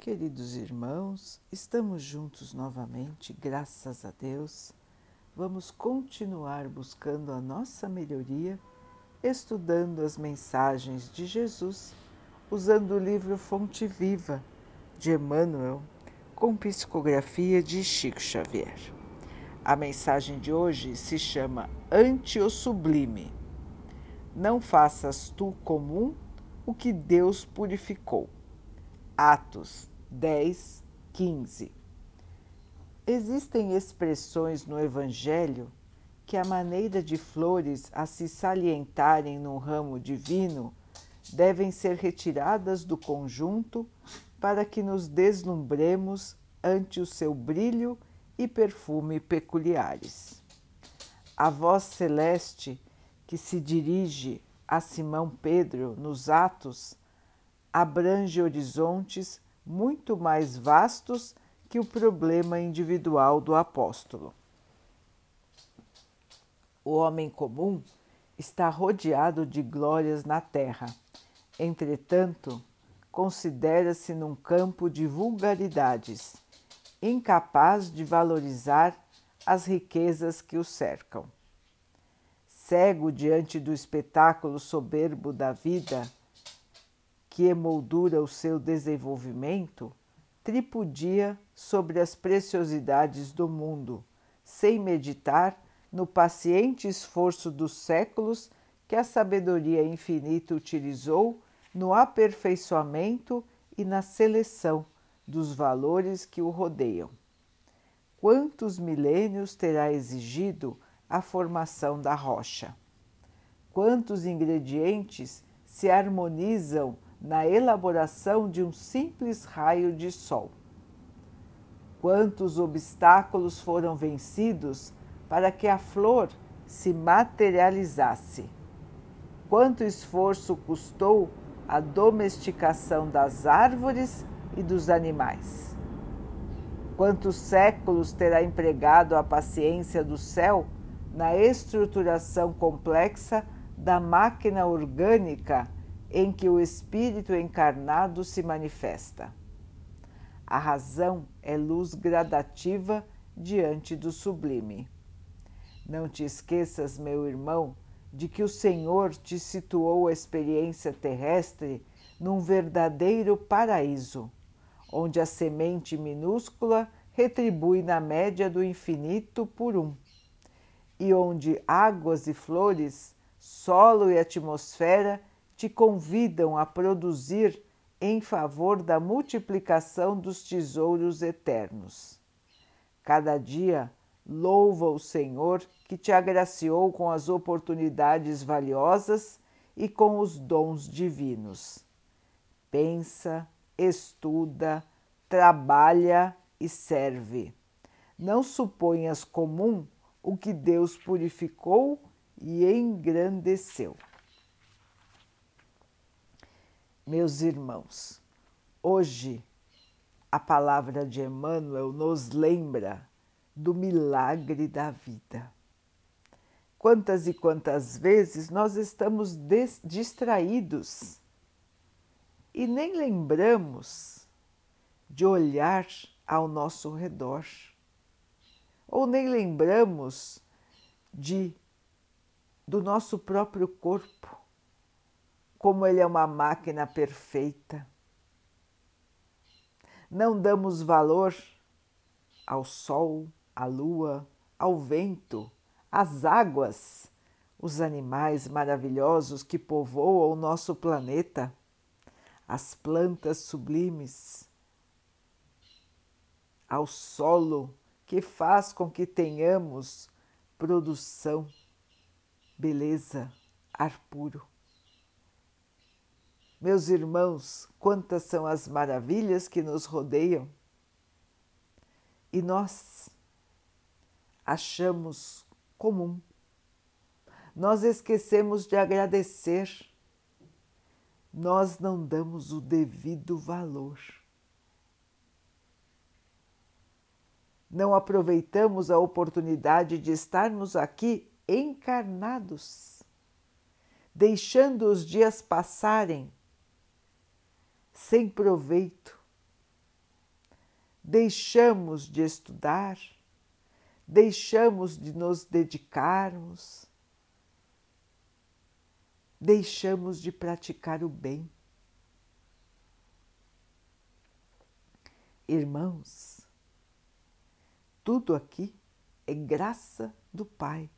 Queridos irmãos, estamos juntos novamente, graças a Deus. Vamos continuar buscando a nossa melhoria, estudando as mensagens de Jesus, usando o livro Fonte Viva de Emmanuel, com psicografia de Chico Xavier. A mensagem de hoje se chama Ante o Sublime. Não faças tu comum o que Deus purificou. Atos 10, 15. Existem expressões no Evangelho que, a maneira de flores a se salientarem num ramo divino, devem ser retiradas do conjunto para que nos deslumbremos ante o seu brilho e perfume peculiares. A voz celeste que se dirige a Simão Pedro nos Atos abrange horizontes muito mais vastos que o problema individual do apóstolo. O homem comum está rodeado de glórias na terra, entretanto, considera-se num campo de vulgaridades, incapaz de valorizar as riquezas que o cercam. Cego diante do espetáculo soberbo da vida, que emoldura o seu desenvolvimento, tripudia sobre as preciosidades do mundo, sem meditar no paciente esforço dos séculos que a sabedoria infinita utilizou no aperfeiçoamento e na seleção dos valores que o rodeiam. Quantos milênios terá exigido a formação da rocha? Quantos ingredientes se harmonizam na elaboração de um simples raio de sol. Quantos obstáculos foram vencidos para que a flor se materializasse? Quanto esforço custou a domesticação das árvores e dos animais? Quantos séculos terá empregado a paciência do céu na estruturação complexa da máquina orgânica em que o espírito encarnado se manifesta. A razão é luz gradativa diante do sublime. Não te esqueças, meu irmão, de que o Senhor te situou a experiência terrestre num verdadeiro paraíso, onde a semente minúscula retribui na média do infinito por um, e onde águas e flores, solo e atmosfera te convidam a produzir em favor da multiplicação dos tesouros eternos. Cada dia louva o Senhor que te agraciou com as oportunidades valiosas e com os dons divinos. Pensa, estuda, trabalha e serve. Não suponhas comum o que Deus purificou e engrandeceu. Meus irmãos, hoje a palavra de Emmanuel nos lembra do milagre da vida. Quantas e quantas vezes nós estamos distraídos e nem lembramos de olhar ao nosso redor, ou nem lembramos de do nosso próprio corpo como ele é uma máquina perfeita. Não damos valor ao sol, à lua, ao vento, às águas, os animais maravilhosos que povoam o nosso planeta, as plantas sublimes, ao solo que faz com que tenhamos produção, beleza, ar puro. Meus irmãos, quantas são as maravilhas que nos rodeiam e nós achamos comum. Nós esquecemos de agradecer, nós não damos o devido valor. Não aproveitamos a oportunidade de estarmos aqui encarnados, deixando os dias passarem sem proveito, deixamos de estudar, deixamos de nos dedicarmos, deixamos de praticar o bem. Irmãos, tudo aqui é graça do Pai.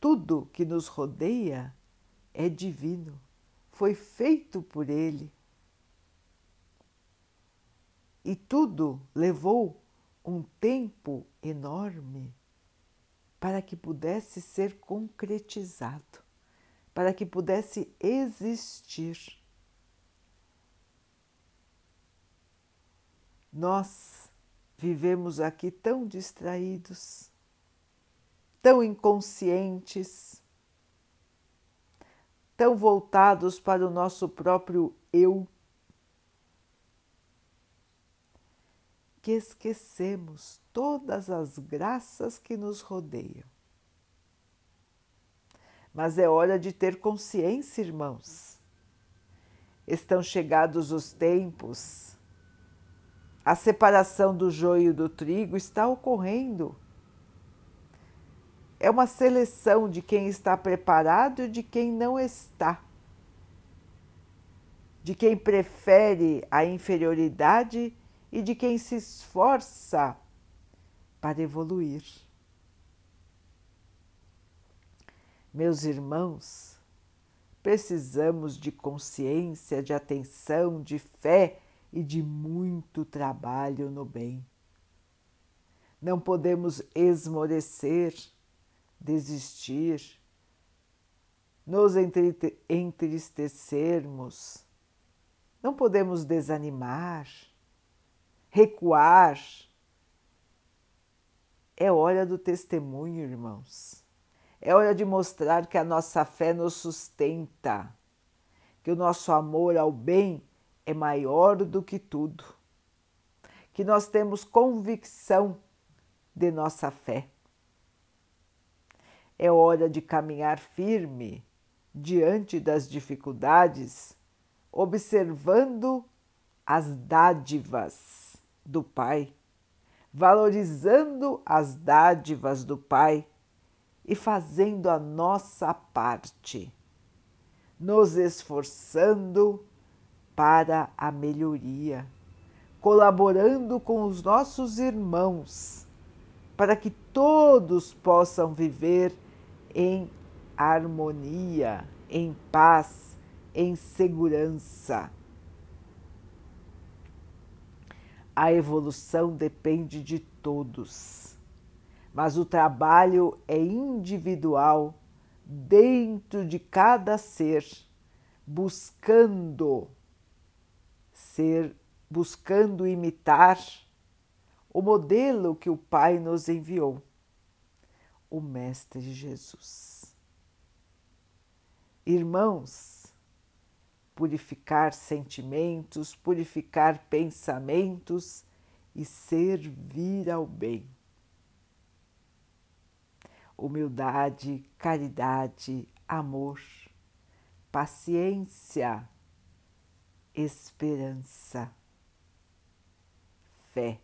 Tudo que nos rodeia é divino, foi feito por Ele. E tudo levou um tempo enorme para que pudesse ser concretizado, para que pudesse existir. Nós vivemos aqui tão distraídos, tão inconscientes, tão voltados para o nosso próprio eu, que esquecemos todas as graças que nos rodeiam. Mas é hora de ter consciência, irmãos. Estão chegados os tempos a separação do joio do trigo está ocorrendo. É uma seleção de quem está preparado e de quem não está. De quem prefere a inferioridade e de quem se esforça para evoluir. Meus irmãos, precisamos de consciência, de atenção, de fé e de muito trabalho no bem. Não podemos esmorecer, desistir, nos entristecermos, não podemos desanimar, recuar. É hora do testemunho, irmãos. É hora de mostrar que a nossa fé nos sustenta, que o nosso amor ao bem é maior do que tudo, que nós temos convicção de nossa fé. É hora de caminhar firme diante das dificuldades, observando as dádivas do Pai, valorizando as dádivas do Pai e fazendo a nossa parte, nos esforçando para a melhoria, colaborando com os nossos irmãos, para que todos possam viver em harmonia, em paz, em segurança. A evolução depende de todos, mas o trabalho é individual dentro de cada ser, buscando ser buscando imitar o modelo que o Pai nos enviou, o Mestre Jesus. Irmãos, purificar sentimentos, purificar pensamentos e servir ao bem. Humildade, caridade, amor, paciência, esperança, fé.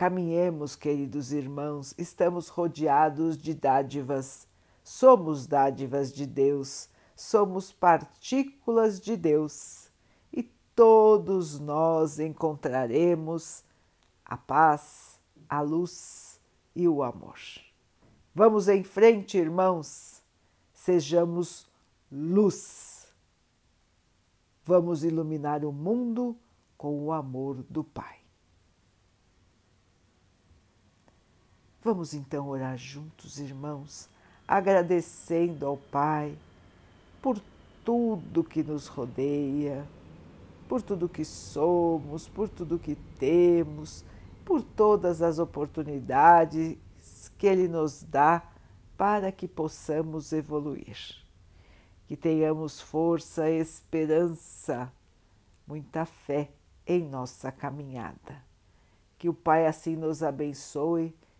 Caminhemos, queridos irmãos, estamos rodeados de dádivas, somos dádivas de Deus, somos partículas de Deus e todos nós encontraremos a paz, a luz e o amor. Vamos em frente, irmãos, sejamos luz. Vamos iluminar o mundo com o amor do Pai. Vamos então orar juntos, irmãos, agradecendo ao Pai por tudo que nos rodeia, por tudo que somos, por tudo que temos, por todas as oportunidades que Ele nos dá para que possamos evoluir que tenhamos força, esperança, muita fé em nossa caminhada. Que o Pai assim nos abençoe